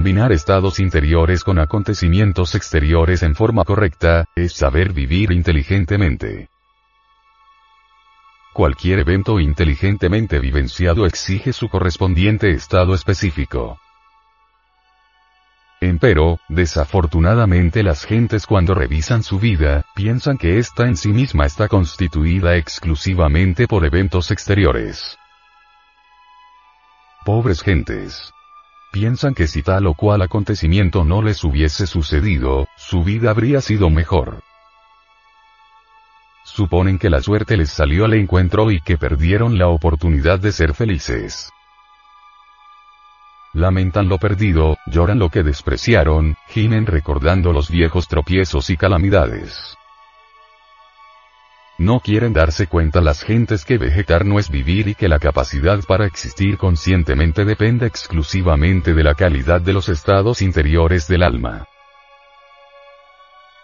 Combinar estados interiores con acontecimientos exteriores en forma correcta, es saber vivir inteligentemente. Cualquier evento inteligentemente vivenciado exige su correspondiente estado específico. Empero, desafortunadamente las gentes cuando revisan su vida, piensan que ésta en sí misma está constituida exclusivamente por eventos exteriores. Pobres gentes. Piensan que si tal o cual acontecimiento no les hubiese sucedido, su vida habría sido mejor. Suponen que la suerte les salió al encuentro y que perdieron la oportunidad de ser felices. Lamentan lo perdido, lloran lo que despreciaron, gimen recordando los viejos tropiezos y calamidades. No quieren darse cuenta las gentes que vegetar no es vivir y que la capacidad para existir conscientemente depende exclusivamente de la calidad de los estados interiores del alma.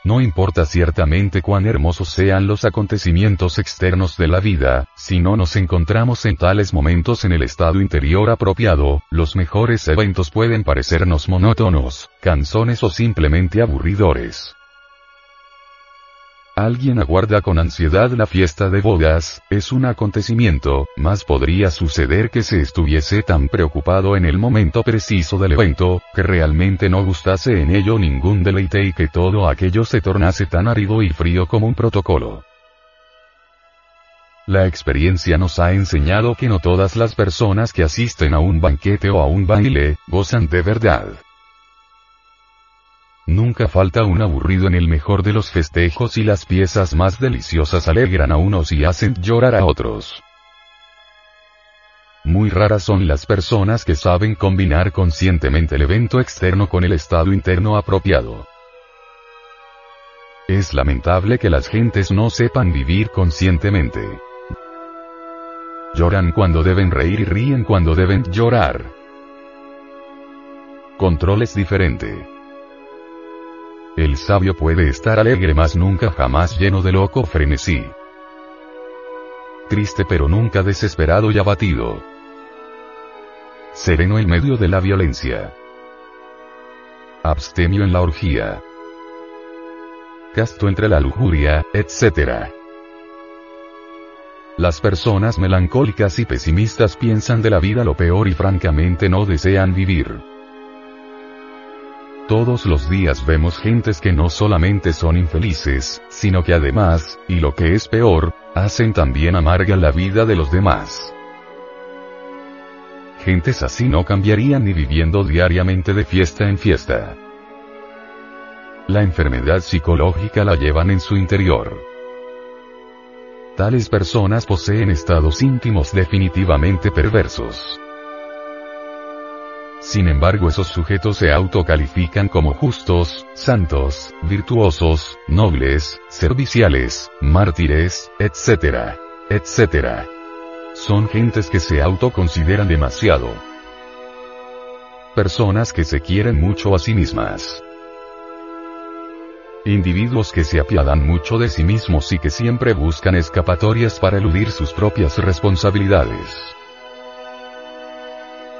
No importa ciertamente cuán hermosos sean los acontecimientos externos de la vida, si no nos encontramos en tales momentos en el estado interior apropiado, los mejores eventos pueden parecernos monótonos, canzones o simplemente aburridores. Alguien aguarda con ansiedad la fiesta de bodas, es un acontecimiento, más podría suceder que se estuviese tan preocupado en el momento preciso del evento, que realmente no gustase en ello ningún deleite y que todo aquello se tornase tan árido y frío como un protocolo. La experiencia nos ha enseñado que no todas las personas que asisten a un banquete o a un baile, gozan de verdad. Nunca falta un aburrido en el mejor de los festejos y las piezas más deliciosas alegran a unos y hacen llorar a otros. Muy raras son las personas que saben combinar conscientemente el evento externo con el estado interno apropiado. Es lamentable que las gentes no sepan vivir conscientemente. Lloran cuando deben reír y ríen cuando deben llorar. Control es diferente. El sabio puede estar alegre más nunca jamás lleno de loco frenesí. Triste pero nunca desesperado y abatido. Sereno en medio de la violencia. Abstemio en la orgía. Casto entre la lujuria, etc. Las personas melancólicas y pesimistas piensan de la vida lo peor y francamente no desean vivir. Todos los días vemos gentes que no solamente son infelices, sino que además, y lo que es peor, hacen también amarga la vida de los demás. Gentes así no cambiarían ni viviendo diariamente de fiesta en fiesta. La enfermedad psicológica la llevan en su interior. Tales personas poseen estados íntimos definitivamente perversos. Sin embargo esos sujetos se autocalifican como justos, santos, virtuosos, nobles, serviciales, mártires, etc. etc. Son gentes que se autoconsideran demasiado. Personas que se quieren mucho a sí mismas. Individuos que se apiadan mucho de sí mismos y que siempre buscan escapatorias para eludir sus propias responsabilidades.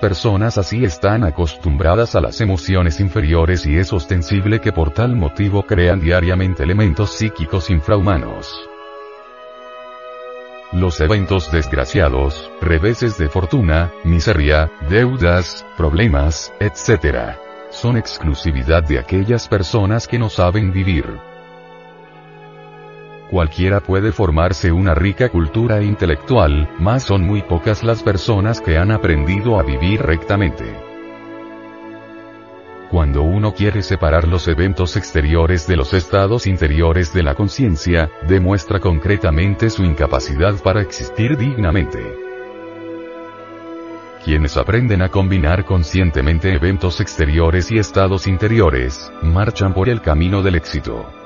Personas así están acostumbradas a las emociones inferiores y es ostensible que por tal motivo crean diariamente elementos psíquicos infrahumanos. Los eventos desgraciados, reveses de fortuna, miseria, deudas, problemas, etc. son exclusividad de aquellas personas que no saben vivir. Cualquiera puede formarse una rica cultura intelectual, mas son muy pocas las personas que han aprendido a vivir rectamente. Cuando uno quiere separar los eventos exteriores de los estados interiores de la conciencia, demuestra concretamente su incapacidad para existir dignamente. Quienes aprenden a combinar conscientemente eventos exteriores y estados interiores, marchan por el camino del éxito.